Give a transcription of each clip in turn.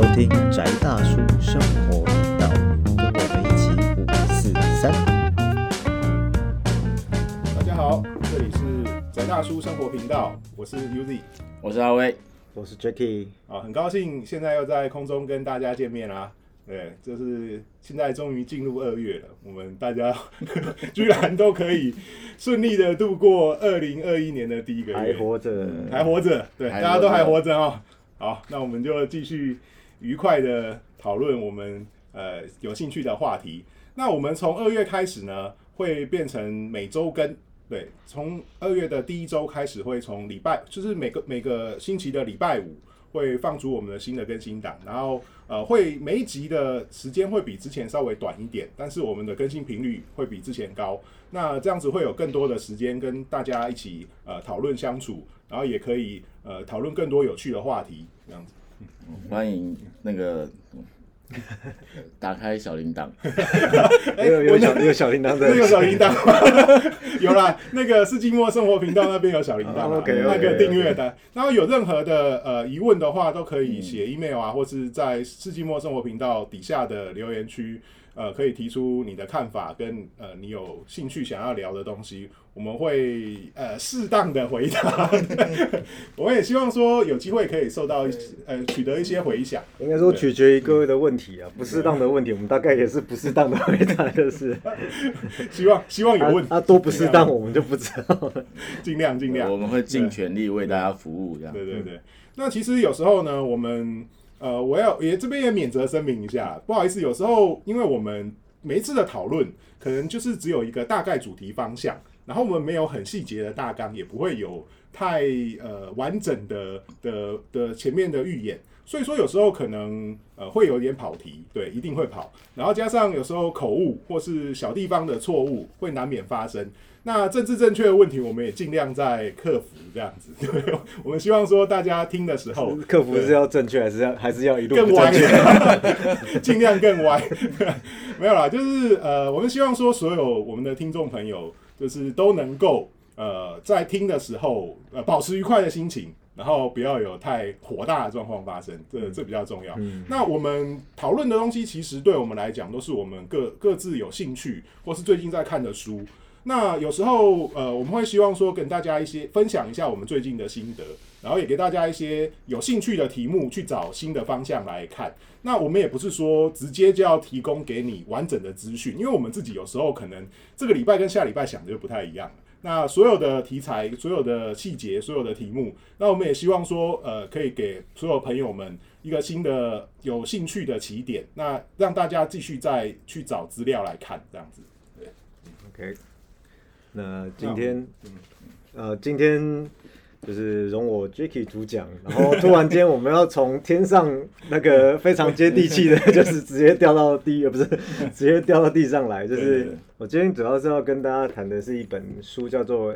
收听宅大叔生活频道，跟我们一起五四三。大家好，这里是宅大叔生活频道，我是 UZ 我是阿威，我是 Jacky，啊，很高兴现在又在空中跟大家见面啦。对，就是现在终于进入二月了，我们大家 居然都可以顺利的度过二零二一年的第一个月，还活着，还活着，对，大家都还活着哦。好，那我们就继续愉快的讨论我们呃有兴趣的话题。那我们从二月开始呢，会变成每周更。对，从二月的第一周开始，会从礼拜，就是每个每个星期的礼拜五会放出我们的新的更新档，然后呃会每一集的时间会比之前稍微短一点，但是我们的更新频率会比之前高。那这样子会有更多的时间跟大家一起呃讨论相处，然后也可以呃讨论更多有趣的话题，这样子。欢迎那个打开小铃铛，哎有有小有小铃铛那个的，小铃铛吗？有啦，那个世纪末生活频道那边有小铃铛 那个订阅的。然后有任何的呃疑问的话，都可以写 email 啊，或是在世纪末生活频道底下的留言区，呃，可以提出你的看法跟呃你有兴趣想要聊的东西，我们会呃适当的回答。我也希望说有机会可以受到一呃取得一些回响。应该说取决于各位的问题啊，不适当的问题，我们大概也是不适当的回答，就 是希望希望有问啊啊多不适当，我们就不知道了。尽量尽量我们会尽全力为大家服务，这样。对对对，那其实有时候呢，我们呃，我要也这边也免责声明一下，不好意思，有时候因为我们每一次的讨论可能就是只有一个大概主题方向，然后我们没有很细节的大纲，也不会有太呃完整的的的前面的预演。所以说有时候可能呃会有点跑题，对，一定会跑。然后加上有时候口误或是小地方的错误会难免发生。那政治正确的问题，我们也尽量在克服这样子。对，我们希望说大家听的时候，克服是要正确，还是要还是要一路更歪？，尽量更歪。没有啦，就是呃，我们希望说所有我们的听众朋友，就是都能够呃在听的时候呃保持愉快的心情。然后不要有太火大的状况发生，这这比较重要。那我们讨论的东西，其实对我们来讲，都是我们各各自有兴趣或是最近在看的书。那有时候，呃，我们会希望说跟大家一些分享一下我们最近的心得，然后也给大家一些有兴趣的题目去找新的方向来看。那我们也不是说直接就要提供给你完整的资讯，因为我们自己有时候可能这个礼拜跟下礼拜想的就不太一样了。那所有的题材、所有的细节、所有的题目，那我们也希望说，呃，可以给所有朋友们一个新的有兴趣的起点，那让大家继续再去找资料来看，这样子。对 OK，那今天，呃，今天就是容我 Jacky 主讲，然后突然间我们要从天上那个非常接地气的，就是直接掉到地，呃，不是直接掉到地上来。就是我今天主要是要跟大家谈的是一本书，叫做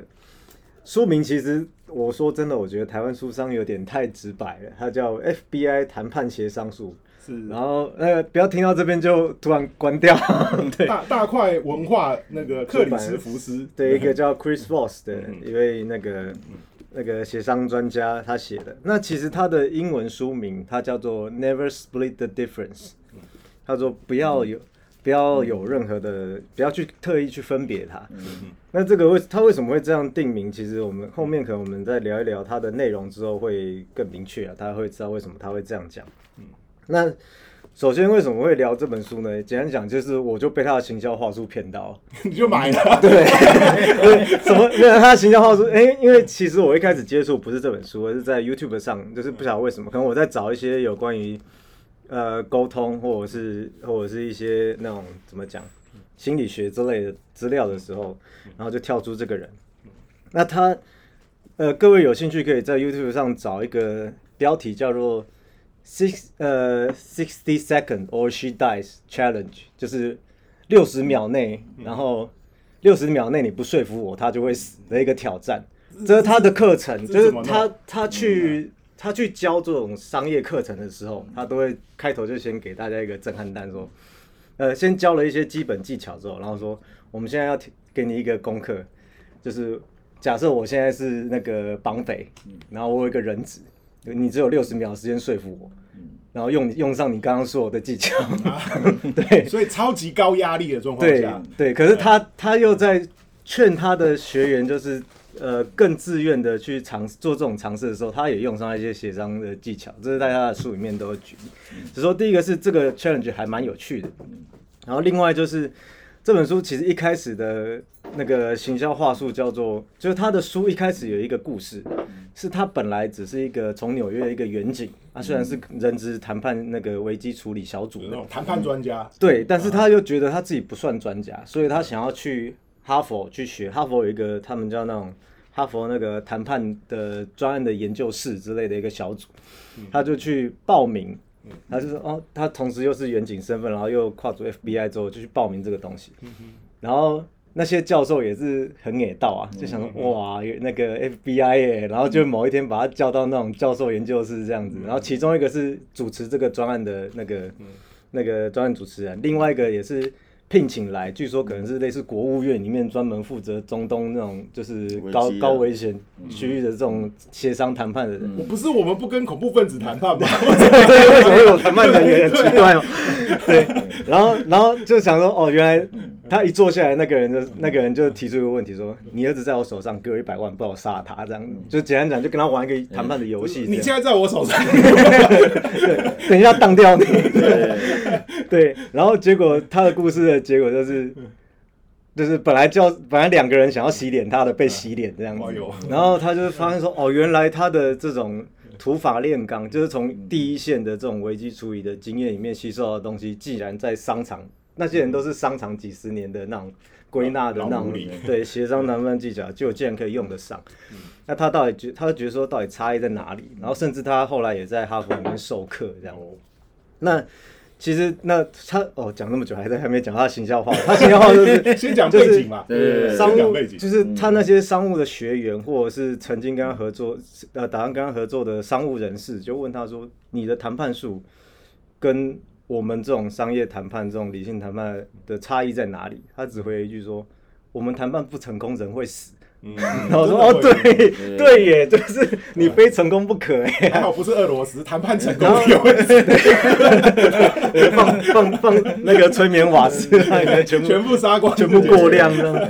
书名。其实我说真的，我觉得台湾书商有点太直白了，它叫 FBI 谈判协商术。是然后呃，不要听到这边就突然关掉。对，大大块文化那个克里斯福斯，对，一个叫 Chris Voss 的嗯一位那个那个协商专家，他写的。那其实他的英文书名，他叫做 Never Split the Difference。他说不要有不要有任何的，不要去特意去分别它。那这个为他为什么会这样定名？其实我们后面可能我们再聊一聊它的内容之后会更明确啊，大家会知道为什么他会这样讲。嗯那首先为什么会聊这本书呢？简单讲就是我就被他的行销话术骗到。你就买了。对，对，什么？没有他的形象话术，哎、因为其实我一开始接触不是这本书，而是在 YouTube 上，就是不晓得为什么，可能我在找一些有关于呃沟通，或者是或者是一些那种怎么讲心理学之类的资料的时候，然后就跳出这个人。那他呃，各位有兴趣可以在 YouTube 上找一个标题叫做 six 呃 sixty second or she dies challenge，就是六十秒内，然后六十秒内你不说服我，他就会死的一个挑战。这是他的课程，就是他他去他去教这种商业课程的时候，他都会开头就先给大家一个震撼弹，说，呃，先教了一些基本技巧之后，然后说，我们现在要提给你一个功课，就是假设我现在是那个绑匪，然后我有一个人质，你只有六十秒的时间说服我，然后用用上你刚刚说的技巧，对。所以超级高压力的状况对下，对，可是他他又在劝他的学员，就是呃更自愿的去尝试做这种尝试的时候，他也用上一些协商的技巧，这是在他的书里面都有举例。只说第一个是这个 challenge 还蛮有趣的，然后另外就是这本书其实一开始的那个行销话术叫做，就是他的书一开始有一个故事，是他本来只是一个从纽约的一个远景，啊虽然是人质谈判那个危机处理小组的那种谈判专家，对，但是他又觉得他自己不算专家，所以他想要去哈佛去学。哈佛有一个他们叫那种哈佛那个谈判的专案的研究室之类的一个小组，他就去报名。他就说哦，他同时又是远景身份，然后又跨足 FBI 之后，就去报名这个东西。然后那些教授也是很野道啊，就想说哇，那个 FBI 耶，然后就某一天把他叫到那种教授研究室这样子，然后其中一个是主持这个专案的那个那个专案主持人，另外一个也是聘请来，据说可能是类似国务院里面专门负责中东那种就是高高危险区域的这种协商谈判的人。我不是我们不跟恐怖分子谈判吗？对，为什么会有谈判 人员？很奇怪哦。对，然后然后就想说，哦，原来他一坐下来，那个人就那个人就提出一个问题，说：“你儿子在我手上，给我一百万，不然我杀他。”这样就简单讲，就跟他玩一个谈判的游戏。你现在在我手上，对，等一下当掉你。对，然后结果他的故事的结果就是，就是本来叫本来两个人想要洗脸，他的被洗脸这样子。然后他就发现说，哦，原来他的这种土法炼钢，就是从第一线的这种危机处理的经验里面吸收到的东西，既然在商场，那些人都是商场几十年的那种归纳的那种对协商谈判技巧，就竟然可以用得上。那他到底觉，他就觉得说到底差异在哪里？然后甚至他后来也在哈佛里面授课这样。那其实那他哦讲那么久还在还没讲他的行销话，他形象化就是 先讲背景嘛，对商务先讲背景，就是他那些商务的学员，或者是曾经跟他合作，呃，打算跟他合作的商务人士，就问他说：“你的谈判术跟我们这种商业谈判、这种理性谈判的差异在哪里？”他只回了一句说：“我们谈判不成功，人会死。”嗯，然后我说：“哦，对对耶，就是你非成功不可哎。”还好不是俄罗斯，谈判成功有问题，放放放那个催眠瓦斯，全部全部杀光，全部过量这样。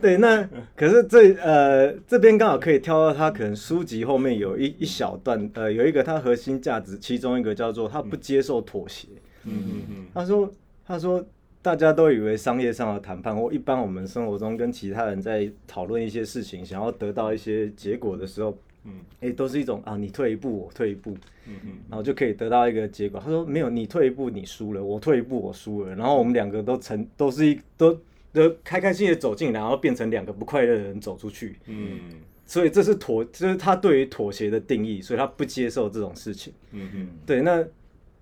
对，那可是这呃这边刚好可以跳到他可能书籍后面有一一小段，呃，有一个他核心价值，其中一个叫做他不接受妥协。嗯嗯嗯，他说他说大家都以为商业上的谈判或一般我们生活中跟其他人在讨论一些事情，想要得到一些结果的时候，嗯，哎、都是一种啊，你退一步，我退一步，嗯嗯然后就可以得到一个结果。他说没有，你退一步你输了，我退一步我输了，然后我们两个都成都是一都都开开心心的走进，然后变成两个不快乐的人走出去。嗯所以这是妥，这是他对于妥协的定义，所以他不接受这种事情。嗯嗯对，那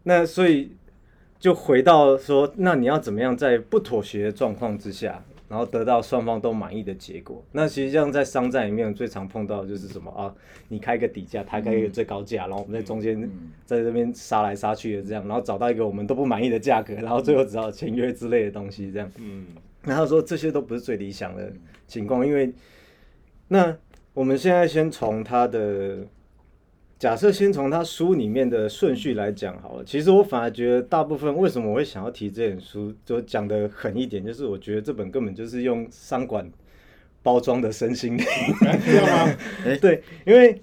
那所以就回到说，那你要怎么样在不妥协的状况之下，然后得到双方都满意的结果？那其实像在商战里面最常碰到的就是什么啊？你开个底价，他开一个最高价，然后我们在中间在这边杀来杀去的这样，然后找到一个我们都不满意的价格，然后最后只好签约之类的东西这样。嗯然后说这些都不是最理想的情况，因为那我们现在先从他的假设，先从他书里面的顺序来讲好了。其实我反而觉得大部分为什么我会想要提这本书，就讲的狠一点，就是我觉得这本根本就是用商管包装的身心灵。对，因为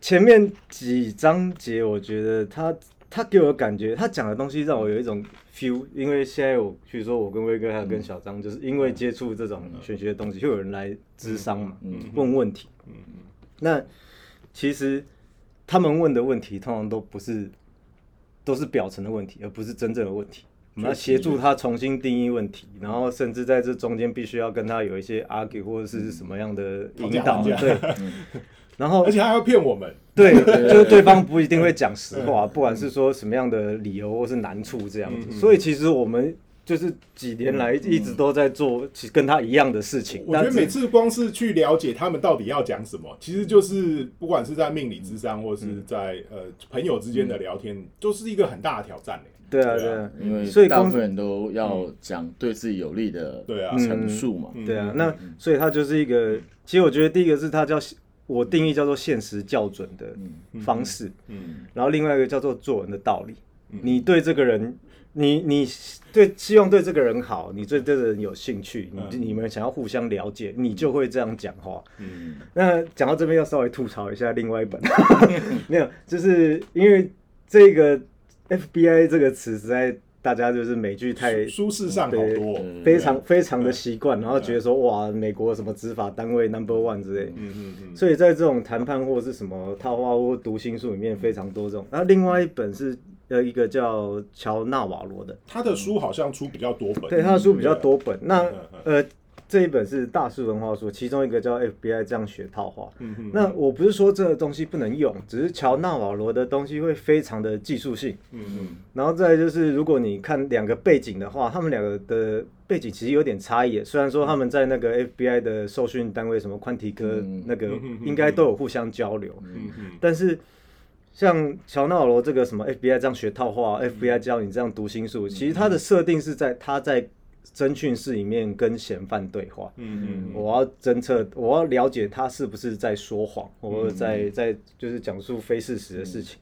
前面几章节，我觉得他他给我的感觉，他讲的东西让我有一种 feel。因为现在我，比如说我跟威哥还有跟小张，就是因为接触这种玄学的东西，就有人来咨商嘛，问问题。那其实他们问的问题，通常都不是都是表层的问题，而不是真正的问题。我们要协助他重新定义问题，然后甚至在这中间必须要跟他有一些 argue 或者是什么样的引导，对。然后而且还要骗我们，对，就是对方不一定会讲实话，不管是说什么样的理由或是难处这样子。所以其实我们就是几年来一直都在做其实跟他一样的事情。我觉得每次光是去了解他们到底要讲什么，其实就是不管是在命理之上，或是在呃朋友之间的聊天，都是一个很大的挑战嘞。对啊，对啊。因为所以大部分人都要讲对自己有利的对啊。陈述嘛。对啊，那所以他就是一个，其实我觉得第一个是他叫我定义叫做现实校准的方式，嗯。然后另外一个叫做做人的道理。你对这个人，你你对希望对这个人好，你对这个人有兴趣，你你们想要互相了解，你就会这样讲话。嗯，那讲到这边，要稍微吐槽一下另外一本，没有，就是因为这个 FBI 这个词实在大家就是美剧太舒适上好对多，嗯非常非常的习惯，然后觉得说哇，美国什么执法单位 number one 之类，嗯嗯嗯，所以在这种谈判或是什么套话或读心术里面非常多这种。然后另外一本是呃一个叫乔纳瓦罗的，他的书好像出比较多本，对他的书比较多本。那呃这一本是大师文化书，其中一个叫 FBI 这样学套话。嗯嗯那我不是说这个东西不能用，只是乔纳瓦罗的东西会非常的技术性。嗯嗯。然后再就是，如果你看两个背景的话，他们两个的背景其实有点差异。虽然说他们在那个 FBI 的受训单位，什么宽体科嗯。那个应该都有互相交流，嗯嗯。但是像乔纳瓦罗这个什么 FBI 这样学套话，FBI 教你这样读心术，其实它的设定是在他在侦讯室里面跟嫌犯对话。嗯嗯我要侦测，我要了解他是不是在说谎，或者在在就是讲述非事实的事情。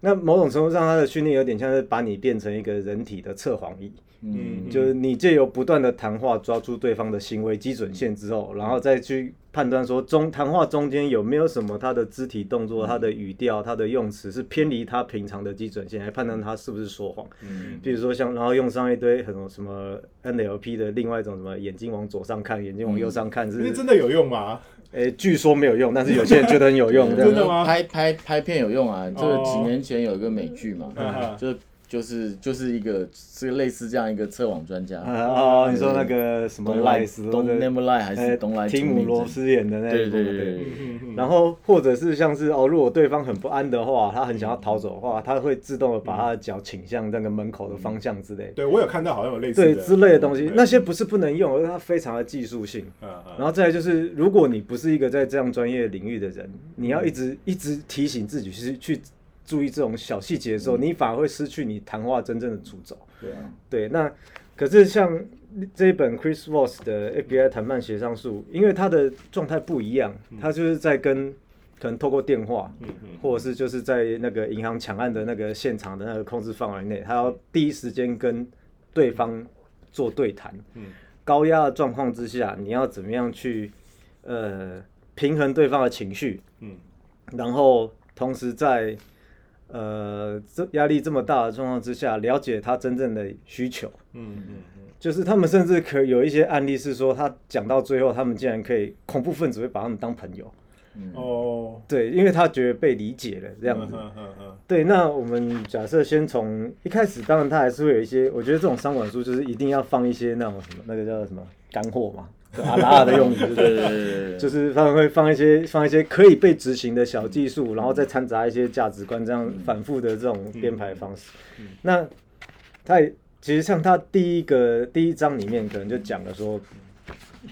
那某种程度上，他的训练有点像是把你变成一个人体的测谎仪，嗯就是你借由不断的谈话抓住对方的行为基准线之后，然后再去判断说中谈话中间有没有什么他的肢体动作、他的语调、他的用词是偏离他平常的基准线，来判断他是不是说谎。嗯。比如说像，然后用上一堆很多什么 NLP 的另外一种什么眼睛往左上看，眼睛往右上看，是因为真的有用吗？诶、据说没有用，但是有些人觉得很有用，真的吗？拍拍拍片有用啊，这个哦几年前有一个美剧嘛 嗯，就就是就是一个是类似这样一个测谎专家，啊哦，你说那个什么东赖斯东斯或者 Never Lie 还呃是东莱提姆罗斯演的那对对对。然后或者是像是哦，如果对方很不安的话，他很想要逃走的话，他会自动的把他的脚倾向那个门口的方向之类，对我有看到好像有类似对之类的东西，那些不是不能用，而是它非常的技术性。然后再来就是，如果你不是一个在这样专业领域的人，你要一直一直提醒自己去去注意这种小细节的时候，你反而会失去你谈话真正的主轴。对啊，对，那可是像这一本 Chris Voss 的 FBI 谈判协商术，因为他的状态不一样，他就是在跟可能透过电话，或者是就是在那个银行抢案的那个现场的那个控制范围内，他要第一时间跟对方做对谈。嗯。高压的状况之下，你要怎么样去呃平衡对方的情绪，嗯。然后同时在呃这压力这么大的状况之下，了解他真正的需求。嗯嗯嗯。就是他们甚至可有一些案例是说，他讲到最后，他们竟然可以恐怖分子会把他们当朋友，嗯。哦。对，因为他觉得被理解了这样。子。嗯嗯嗯。对，那我们假设先从一开始，当然他还是会有一些，我觉得这种商管书就是一定要放一些那种什么，那个叫什么干货嘛，就 阿拉的用语，对不对？对对对对，就是他们会放一些放一些可以被执行的小技术，然后再掺杂一些价值观，这样反复的这种编排方式。那他也其实像他第一个第一章里面可能就讲了说，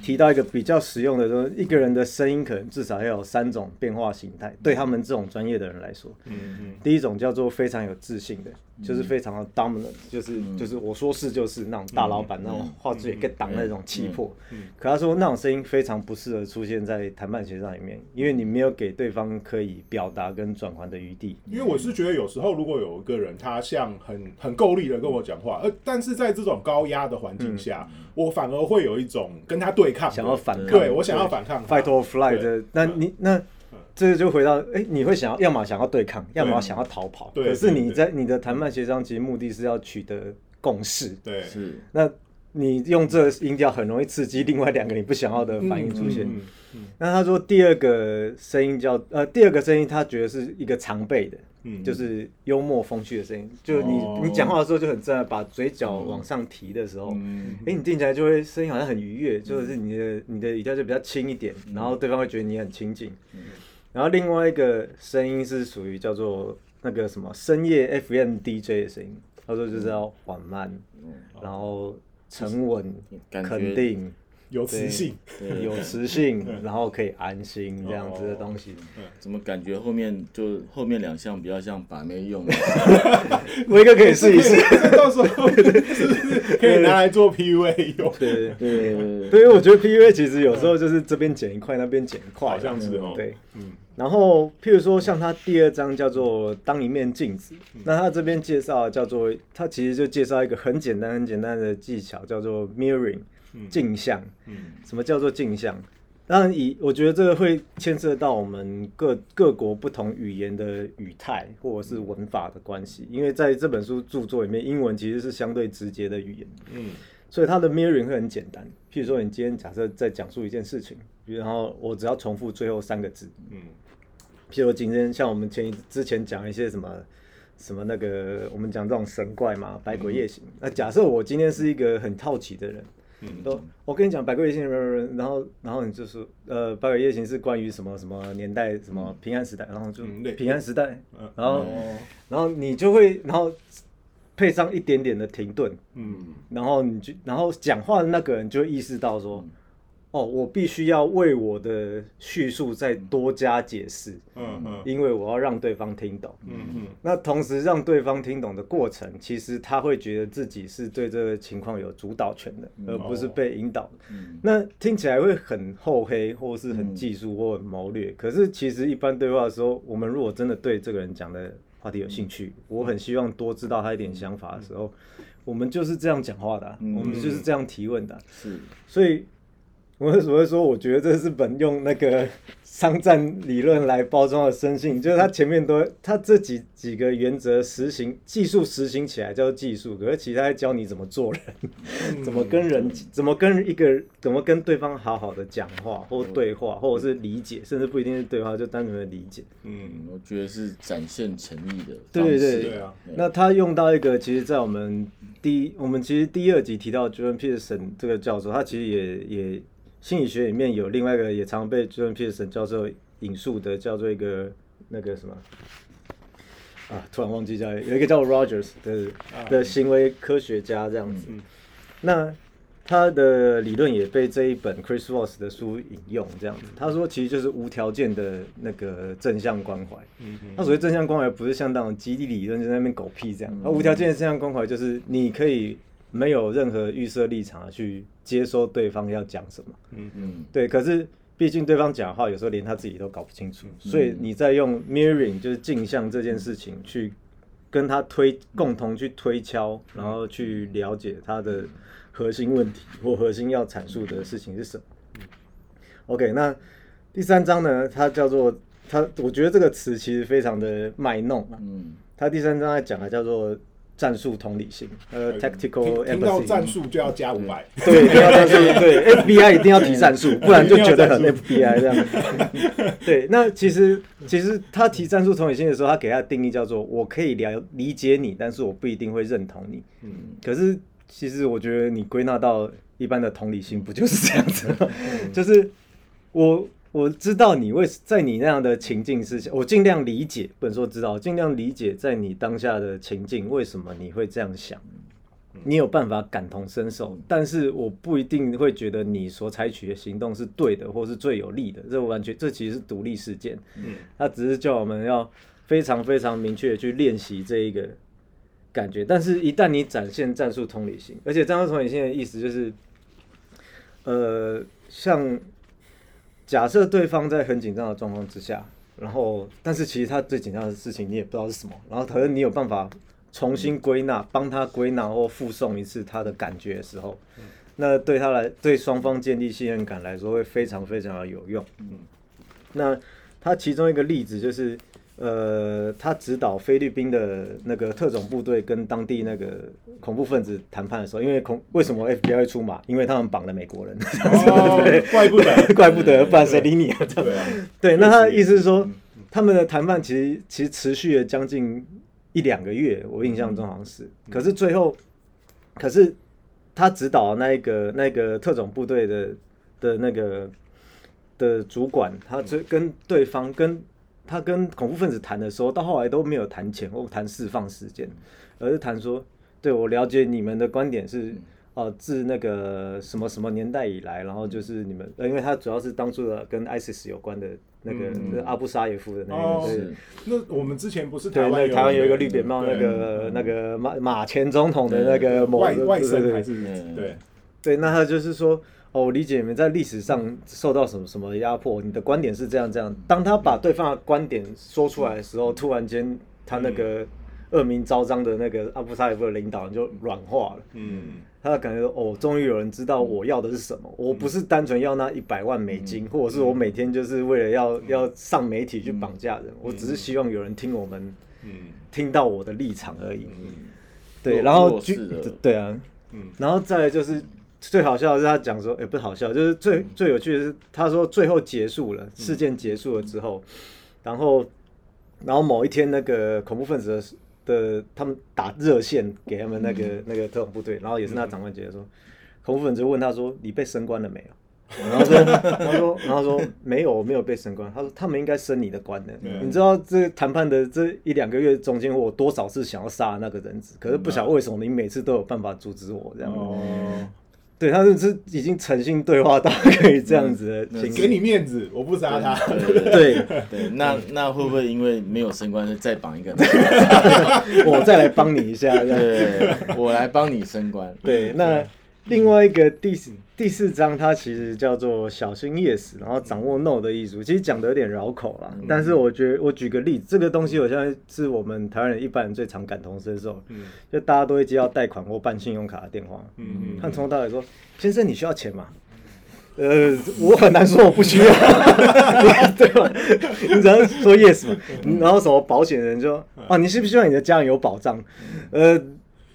提到一个比较实用的说，一个人的声音可能至少要有三种变化形态，对他们这种专业的人来说，嗯嗯。第一种叫做非常有自信的，就是非常的 dominant，就是就是我说是就是那种大老板那种话剧也可以挡那种气魄。可他说那种声音非常不适合出现在谈判协商里面，因为你没有给对方可以表达跟转换的余地。因为我是觉得有时候如果有一个人他像很很够力的跟我讲话，呃，但是在这种高压的环境下，我反而会有一种跟他对抗，想要反抗对我想要反抗他。fight or fly 对。的，那你那这个就回到，哎、你会想要，要么想要对抗，要么想要逃跑。对可是你在你的谈判协商，其实目的是要取得共识。对是那你用这个音调很容易刺激另外两个你不想要的反应出现。嗯嗯那他说第二个声音叫呃，第二个声音他觉得是一个常备的，嗯就是幽默风趣的声音。就你、哦你讲话的时候就很自然，把嘴角往上提的时候，哎、嗯你听起来就会声音好像很愉悦，就是你的你的语调就比较轻一点，然后对方会觉得你很亲近。然后另外一个声音是属于叫做那个什么深夜 FM DJ 的声音，他说就是要缓慢，然后沉稳、感觉肯定。有磁性，对 有磁性，然后可以安心这样子的东西。怎么感觉后面就后面两项比较像把妹用的？威哥可以试一试。到时候是不是可以拿来做 PUA 用？对对对对对对，因为我觉得 PUA 其实有时候就是这边剪一块，那边剪一块，好像是哦对，嗯然后譬如说像他第二章叫做“当一面镜子”，嗯那他这边介绍叫做，他其实就介绍一个很简单很简单的技巧，叫做 mirroring 镜像。嗯什么叫做镜像？当然以我觉得这个会牵涉到我们各各国不同语言的语态或者是文法的关系，因为在这本书著作里面，英文其实是相对直接的语言。嗯所以它的 mirroring 会很简单。譬如说，你今天假设在讲述一件事情，然后我只要重复最后三个字。嗯譬如今天像我们前一之前讲一些什么什么那个，我们讲这种神怪嘛，百鬼夜行。那假设我今天是一个很好奇的人，嗯都我跟你讲百鬼夜行，然后然后你就是呃，百鬼夜行是关于什么什么年代，什么平安时代，然后就平安时代，嗯。然后哦，然后你就会然后配上一点点的停顿，嗯。然后你就，然后讲话的那个人就会意识到说，哦，我必须要为我的叙述再多加解释，嗯嗯因为我要让对方听懂。嗯嗯那同时让对方听懂的过程，其实他会觉得自己是对这个情况有主导权的，而不是被引导的。嗯那听起来会很厚黑，或是很技术或很谋略。可是其实一般对话的时候，我们如果真的对这个人讲的话题有兴趣，我很希望多知道他一点想法的时候，我们就是这样讲话的我们就是这样提问的啊、是所以我为什么会说，我觉得这是本用那个 商战理论来包装的生性，就是他前面都他这几几个原则实行技术实行起来叫做技术，可是其他在教你怎么做人，怎么跟人，怎么跟一个怎么跟对方好好的讲话或对话，或者是理解，甚至不一定是对话，就单纯的理解。嗯，我觉得是展现诚意的对对对。啊，那他用到一个，其实，在我们第一，我们其实第二集提到 Jordan Peterson 这个教授，他其实也也心理学里面有另外一个也常被 Jordan Peterson 教授引述的，叫做一个那个什么啊，突然忘记叫有一个叫 Rogers 的的行为科学家这样子。嗯那他的理论也被这一本 Chris Voss 的书引用，这样子。他说，其实就是无条件的那个正向关怀。嗯那所谓正向关怀，不是像那种激励理论就在那边狗屁这样。而无条件的正向关怀，就是你可以没有任何预设立场的去接收对方要讲什么。嗯嗯对，可是毕竟对方讲的话，有时候连他自己都搞不清楚，所以你在用 mirroring 就是镜像这件事情去跟他推共同去推敲，然后去了解他的核心问题或核心要阐述的事情是什么。OK，那第三章呢，它叫做它，我觉得这个词其实非常的卖弄啊。嗯它第三章在讲的叫做战术同理心，呃，tactical 听听到 empathy。战术就要加五百，对，对，FBI 一定要提战术，不然就觉得很 FBI 这样。对，那其实其实他提战术同理心的时候，他给他的定义叫做我可以了理解你，但是我不一定会认同你。嗯可是其实我觉得你归纳到一般的同理心，不就是这样子吗？就是我我知道你为在你那样的情境之下，我尽量理解，不能说知道，尽量理解在你当下的情境为什么你会这样想。你有办法感同身受，但是我不一定会觉得你所采取的行动是对的，或是最有利的。这完全，这其实是独立事件。嗯，他只是叫我们要非常非常明确的去练习这一个感觉。但是，一旦你展现战术同理心，而且战术同理心的意思就是，呃，像假设对方在很紧张的状况之下，然后，但是其实他最紧张的事情你也不知道是什么，然后可能你有办法重新归纳，帮他归纳或附送一次他的感觉的时候，那对他来，对双方建立信任感来说会非常非常的有用。嗯那他其中一个例子就是，呃，他指导菲律宾的那个特种部队跟当地那个恐怖分子谈判的时候，因为恐为什么 FBI 会出马？因为他们绑了美国人，哦，怪不得，怪不得，不然谁理你啊？对啊，对，那他的意思是说，他们的谈判其实其实持续了将近一两个月，我印象中好像是。可是最后，可是他指导那一个那个特种部队的的那个的主管，他最跟对方跟他跟恐怖分子谈的时候，到后来都没有谈钱或谈释放时间，而是谈说，对我了解你们的观点是，哦，自那个什么什么年代以来，然后就是你们，呃，因为他主要是当初的跟 ISIS 有关的那个、嗯就是阿布沙耶夫的那个，哦对。是。那我们之前不是，台湾台湾有一个绿对扁帽，那个那个马马前总统的那个某外外甥还是对。对，对，那他就是说，哦，我理解你们在历史上受到什么什么压迫，你的观点是这样这样。当他把对方的观点说出来的时候，突然间他那个恶名昭彰的那个阿布萨耶夫的领导人就软化了。嗯。他感觉哦，终于有人知道我要的是什么。我不是单纯要那一百万美金，或者是我每天就是为了要要上媒体去绑架人，我只是希望有人听我们嗯。听到我的立场而已。嗯。对，然后举弱势的对啊，嗯。然后再来就是最好笑的是他讲说，也、不是好笑，就是最最有趣的是他说最后结束了，事件结束了之后，然后然后某一天那个恐怖分子的的他们打热线给他们那个、那个特种部队，然后也是那长官觉得说，恐怖分子就问他说你被升官了没有？然后说，然后说，然后说没有，我没有被升官。他说他们应该升你的官的。你知道这谈判的这一两个月中间，我多少次想要杀那个人质，可是不晓得为什么你每次都有办法阻止我这样。哦，对，他是已经诚信对话到可以这样子的给你面子，我不杀他。对对 那那会不会因为没有升官，再绑一个人？我再来帮你一下。对，我来帮你升官。对，那另外一个第四第四章，它其实叫做小心 yes，然后掌握 no 的艺术，其实讲的有点绕口啦。但是我觉得我举个例子，这个东西我现在是我们台湾人一般人最常感同身受，嗯就大家都会接到贷款或办信用卡的电话，嗯嗯他从头到尾说：“先生，你需要钱吗？” 呃，我很难说我不需要，对吧？你只要说 yes 嘛，然后什么保险人就说：“啊，你是不是希望你的家人有保障？”呃，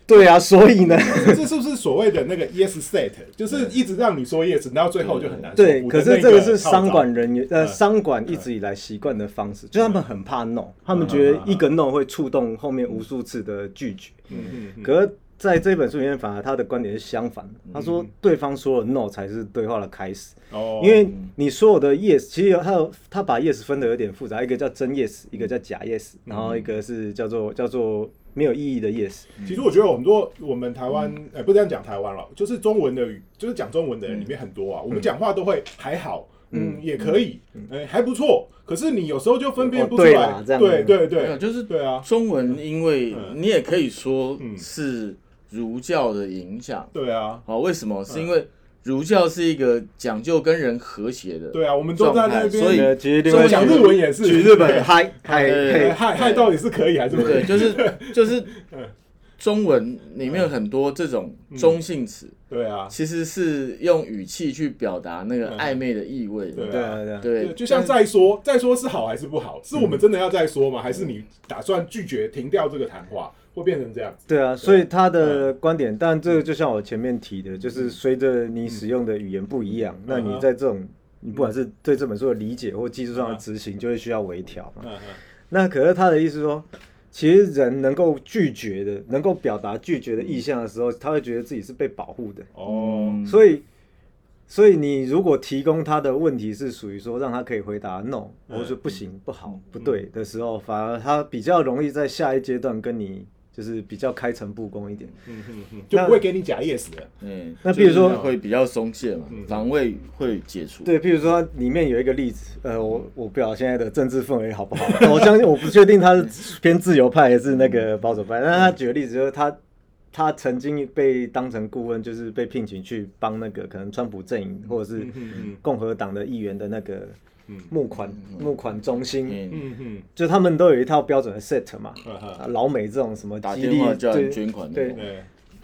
对啊，所以呢，这是不是所谓的那个 yes set？就是一直让你说 yes，然后最后就很难说对，可是这个是商管人员呃，嗯商管一直以来习惯的方式，就他们很怕 no，他们觉得一个 no 会触动后面无数次的拒绝。嗯嗯嗯可是在这本书里面，反而他的观点是相反的，他说对方说了 no 才是对话的开始，哦，因为你所有的 yes，其实有他有他把 yes 分的有点复杂，一个叫真 yes，一个叫假 yes，然后一个是叫做叫做没有意义的 yes。其实我觉得很多我们台湾，哎、不这样讲台湾了，就是中文的语，就是讲中文的人里面很多啊，我们讲话都会还好，嗯，也可以，哎、还不错。可是你有时候就分辨不出哦对来，对对对，就是对啊，中文，因为嗯。你也可以说嗯。是儒教的影响。对啊，好，为什么？是因为儒教是一个讲究跟人和谐的。对啊，我们都在那边，所以呃，其实另外讲日文也是举日本嗨嗨对嘿哎害害到底是可以还是不可对，以？就是 就是嗯中文里面有很多这种中性词，对啊，其实是用语气去表达那个暧昧的意味的。对对啊对，就像再说，再说是好还是不好？是我们真的要再说吗？还是你打算拒绝停掉这个谈话，会变成这样子？对啊，所以他的观点，但这个就像我前面提的，就是随着你使用的语言不一样，那你在这种你不管是对这本书的理解或技术上的执行，就会需要微调嘛。那可是他的意思说，其实人能够拒绝的，能够表达拒绝的意向的时候，他会觉得自己是被保护的。哦，嗯所以，所以你如果提供他的问题是属于说让他可以回答 no，嗯。或者说不行、不好、不对的时候，反而他比较容易在下一阶段跟你就是比较开诚布公一点。就不会给你假 yes 的。嗯，那比如说就是会比较松懈嘛，防卫会解除。对，譬如说里面有一个例子，呃，我我不知道现在的政治氛围好不好，我相信我不确定他是偏自由派还是那个保守派，但他举个例子就是他他曾经被当成顾问，就是被聘请去帮那个可能川普阵营或者是共和党的议员的那个募款募款中心，嗯，嗯嗯就他们都有一套标准的 set 嘛，老美这种什么打激励电话叫对捐款对。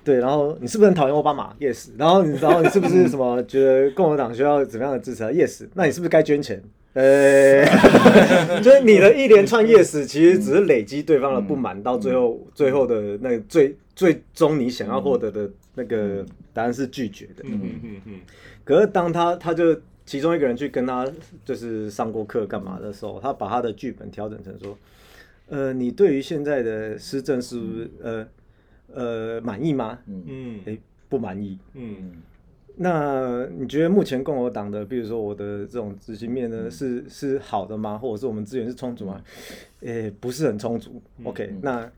对，然后你是不是很讨厌奥巴马？Yes。然后你，然后你是不是什么觉得共和党需要怎么样的支持啊？Yes。那你是不是该捐钱？呃，就是你的一连串 yes，其实只是累积对方的不满，到最后最后的那个最最终你想要获得的那个答案是拒绝的。嗯嗯嗯嗯可是当他他就其中一个人去跟他就是上过课干嘛的时候，他把他的剧本调整成说，呃，你对于现在的施政是不是呃呃满意吗？嗯诶、不满意。嗯那你觉得目前共和党的，比如说我的这种执行面呢，是是好的吗？或者是我们资源是充足吗？诶、不是很充足。OK，那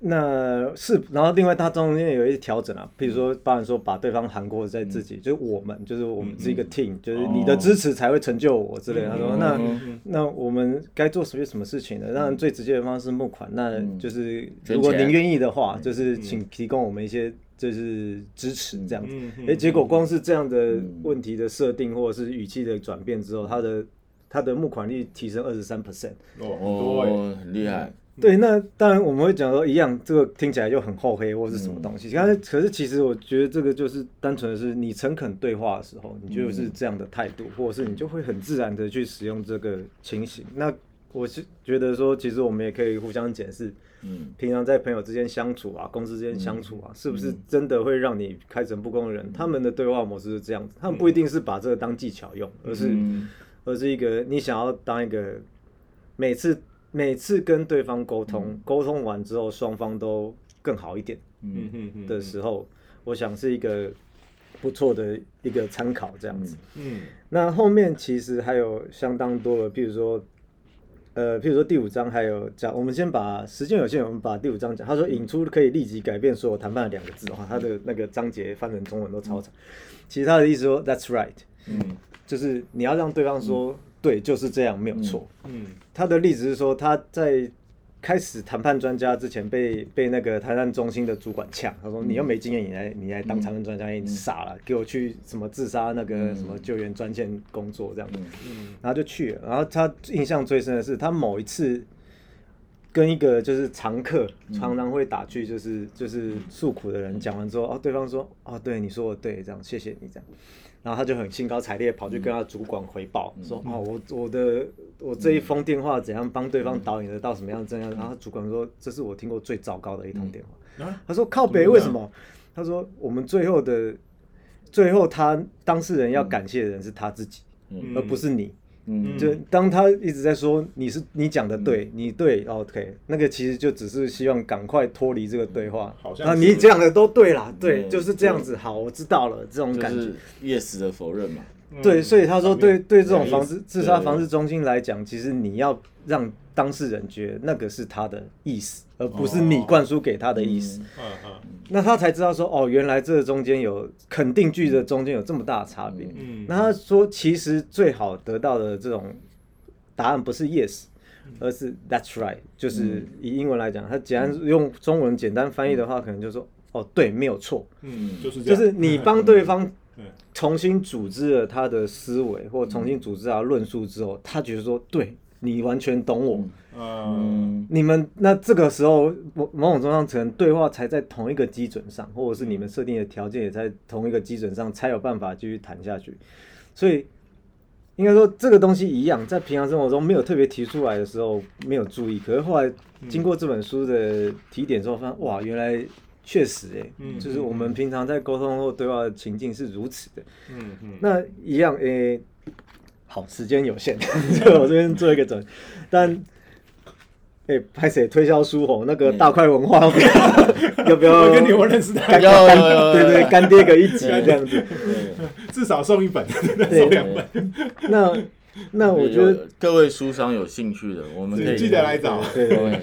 那是，然后另外它中间有一些调整啊，比如说，包含说把对方含括在自己，就是我们，就是我们是一个 team，、就是你的支持才会成就我之类的。他说，那嗯那我们该做些什么事情呢？当然最直接的方式募款，那就是如果您愿意的话，就是请提供我们一些就是支持这样子。嗯嗯哎、结果光是这样的问题的设定或者是语气的转变之后，他的他的募款率提升二十三 percent。哦，很厉害，对，那当然我们会讲说一样，这个听起来就很厚黑或是什么东嗯西。但是可是其实我觉得这个就是单纯的是你诚恳对话的时候，你就是这样的态度，或者是你就会很自然的去使用这个情形。那我是觉得说，其实我们也可以互相检视，嗯，平常在朋友之间相处啊，公司之间相处啊，是不是真的会让你开诚布公的人？他们的对话模式是这样子，他们不一定是把这个当技巧用，而是。嗯而是一个你想要当一个每次每次跟对方沟通，沟通完之后双方都更好一点嗯嗯嗯的时候，我想是一个不错的一个参考这样子。嗯那后面其实还有相当多的，譬如说。呃，譬如说第五章还有讲，我们先把时间有限，我们把第五章讲。他说引出可以立即改变所有谈判的两个字，的话，他的那个章节翻成中文都超长。其实他的意思说，That's right，嗯就是你要让对方说、对，就是这样，没有错。嗯他的例子是说，他在开始谈判专家之前被被那个谈判中心的主管呛，他说：“你又没经验，你来你来当谈判专家，你傻了，给我去什么自杀那个什么救援专线工作这样子。”嗯然后就去了。然后他印象最深的是，他某一次跟一个就是常客，常常会打趣，就是就是诉苦的人讲完之后，哦，对方说：“哦，对，你说的对，这样谢谢你这样。”然后他就很兴高采烈跑去跟他主管回报，说：“哦，我我的我这一封电话怎样帮对方导引得到什么样怎样。”然后主管说：“这是我听过最糟糕的一通电话。”啊他说：“靠北为什么？”他说：“我们最后的最后，他当事人要感谢的人是他自己，嗯而不是你。嗯就当他一直在说你是你讲的对，你对，OK，那个其实就只是希望赶快脱离这个对话。啊，好像啊你讲的都对啦，对，嗯就是这样子。好，我知道了，这种感觉就是。yes 的否认嘛，对，所以他说对对这种防治，自杀防治中心来讲，其实你要让当事人觉得那个是他的意思，而不是你灌输给他的意思。嗯。嗯那他才知道说，哦，原来这中间有肯定句的中间有这么大的差别。嗯。那他说，其实最好得到的这种答案不是 yes，而是 that's right，就是以英文来讲，他简单用中文简单翻译的话，可能就说，哦，对，没有错，嗯，就是这样，就是你帮对方嗯重新组织了他的思维，或重新组织他论述之后，他觉得说，对你完全懂我。嗯嗯你们那这个时候某某种程度上，可能对话才在同一个基准上，或者是你们设定的条件也在同一个基准上，才有办法继续谈下去。所以应该说这个东西一样，在平常生活中没有特别提出来的时候没有注意，可是后来经过这本书的提点之后，发现哇，原来确实哎、嗯就是我们平常在沟通或对话的情境是如此的。嗯嗯。那一样诶、好，时间有限，就 我这边做一个整，但诶，拍谁推销书红那个大块文化 要不要？要不要我跟你我认识的，干有有干有有。对对干爹个一集这样子？至少送一本，对。送两本，那那我觉得各位书商有兴趣的，我们可以记得来找。对对。对，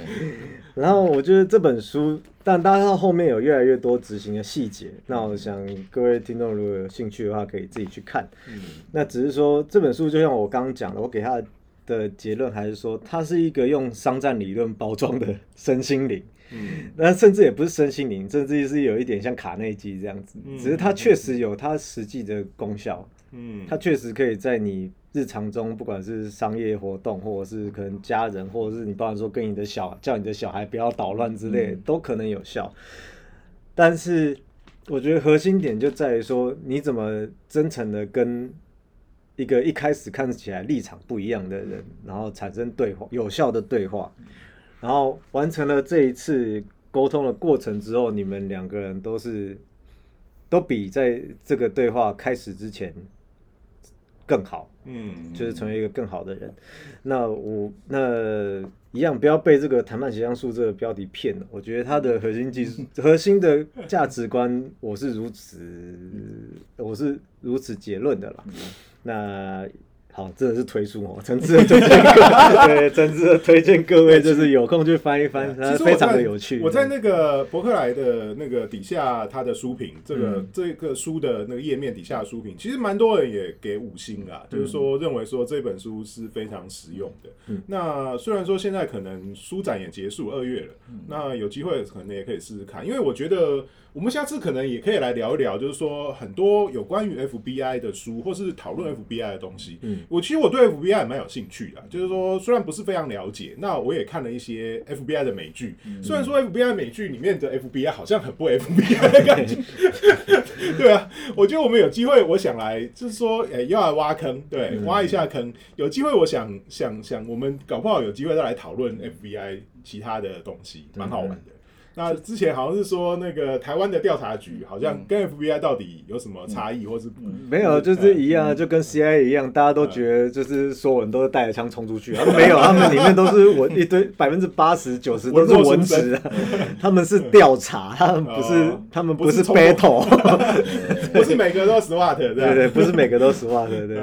然后我觉得这本书，但大家到后面有越来越多执行的细节。那我想各位听众如果有兴趣的话，可以自己去看。嗯那只是说这本书就像我刚刚讲的，我给他的结论还是说，它是一个用商战理论包装的 身心灵。嗯那甚至也不是身心灵，甚至是有一点像卡内基这样子，嗯只是它确实有它实际的功效。嗯它确实可以在你日常中，不管是商业活动，或者是可能家人，或者是你包含说跟你的小叫你的小孩不要捣乱之类的，都可能有效。但是我觉得核心点就在于说，你怎么真诚的跟一个一开始看起来立场不一样的人，然后产生对话，有效的对话，然后完成了这一次沟通的过程之后，你们两个人都是都比在这个对话开始之前更好，嗯就是成为一个更好的人。那我那一样不要被这个谈判协商术这个标题骗了。我觉得它的核心技术、核心的价值观，我是如此，我是如此结论的啦。那好，真的是推书哦，诚挚的推荐各 对，诚挚的推荐各位，就是有空去翻一翻，它其实非常的有趣。我在那个博客来的那个底下，它的书评，这个、嗯这个书的那个页面底下的书评，其实蛮多人也给五星啦，就是说认为说这本书是非常实用的。嗯那虽然说现在可能书展也结束二月了，那有机会可能也可以试试看，因为我觉得我们下次可能也可以来聊一聊，就是说很多有关于 FBI 的书，或是讨论 FBI 的东西。嗯我其实我对 FBI 也蛮有兴趣的，就是说虽然不是非常了解，那我也看了一些 FBI 的美剧，虽然说 FBI 美剧里面的 FBI 好像很不 FBI 的感觉，对啊，我觉得我们有机会，我想来就是说，诶、要来挖坑，对，挖一下坑，有机会我想想想，我们搞不好有机会再来讨论 FBI 其他的东西，蛮好玩的。那之前好像是说那个台湾的调查局好像跟 FBI 到底有什么差异，或是没有，就是一样，就跟 CIA 一样，大家都觉得就是所有人都是带着枪冲出去，他们没有，他们里面都是文一堆百分之八十九十都是文职啊，他们是调查，他们不是哦。他们不是不是冲 battle，不是每个都 SWAT 对对对，不是每个都实话，对对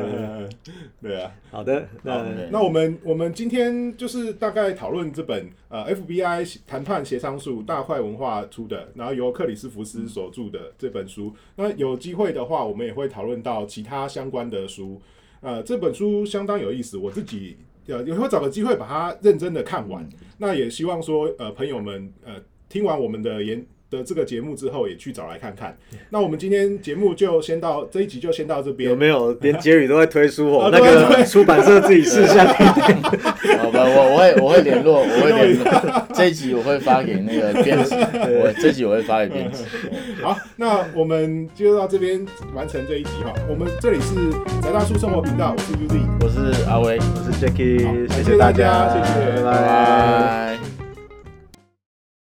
对。啊。好的，那那我们我们今天就是大概讨论这本呃 FBI 谈判协商术大块文化出的，然后由克里斯福斯所著的这本书。那有机会的话，我们也会讨论到其他相关的书。呃，这本书相当有意思，我自己呃也会找个机会把它认真的看完。那也希望说呃朋友们呃听完我们的言。的这个节目之后，也去找来看看。那我们今天节目就先到这一集就先到这边有。没有连杰宇都在推书哦 啊？那个出版社自己试下。好吧，我我会我会联络，我会联络。这一集我会发给那个编辑，我这一集我会发给编辑。好，那我们就到这边完成这一集哈。我们这里是宅大叔生活频道，我是 UZ，我是阿威，我是 Jacky，好谢谢谢大大家谢谢拜拜拜。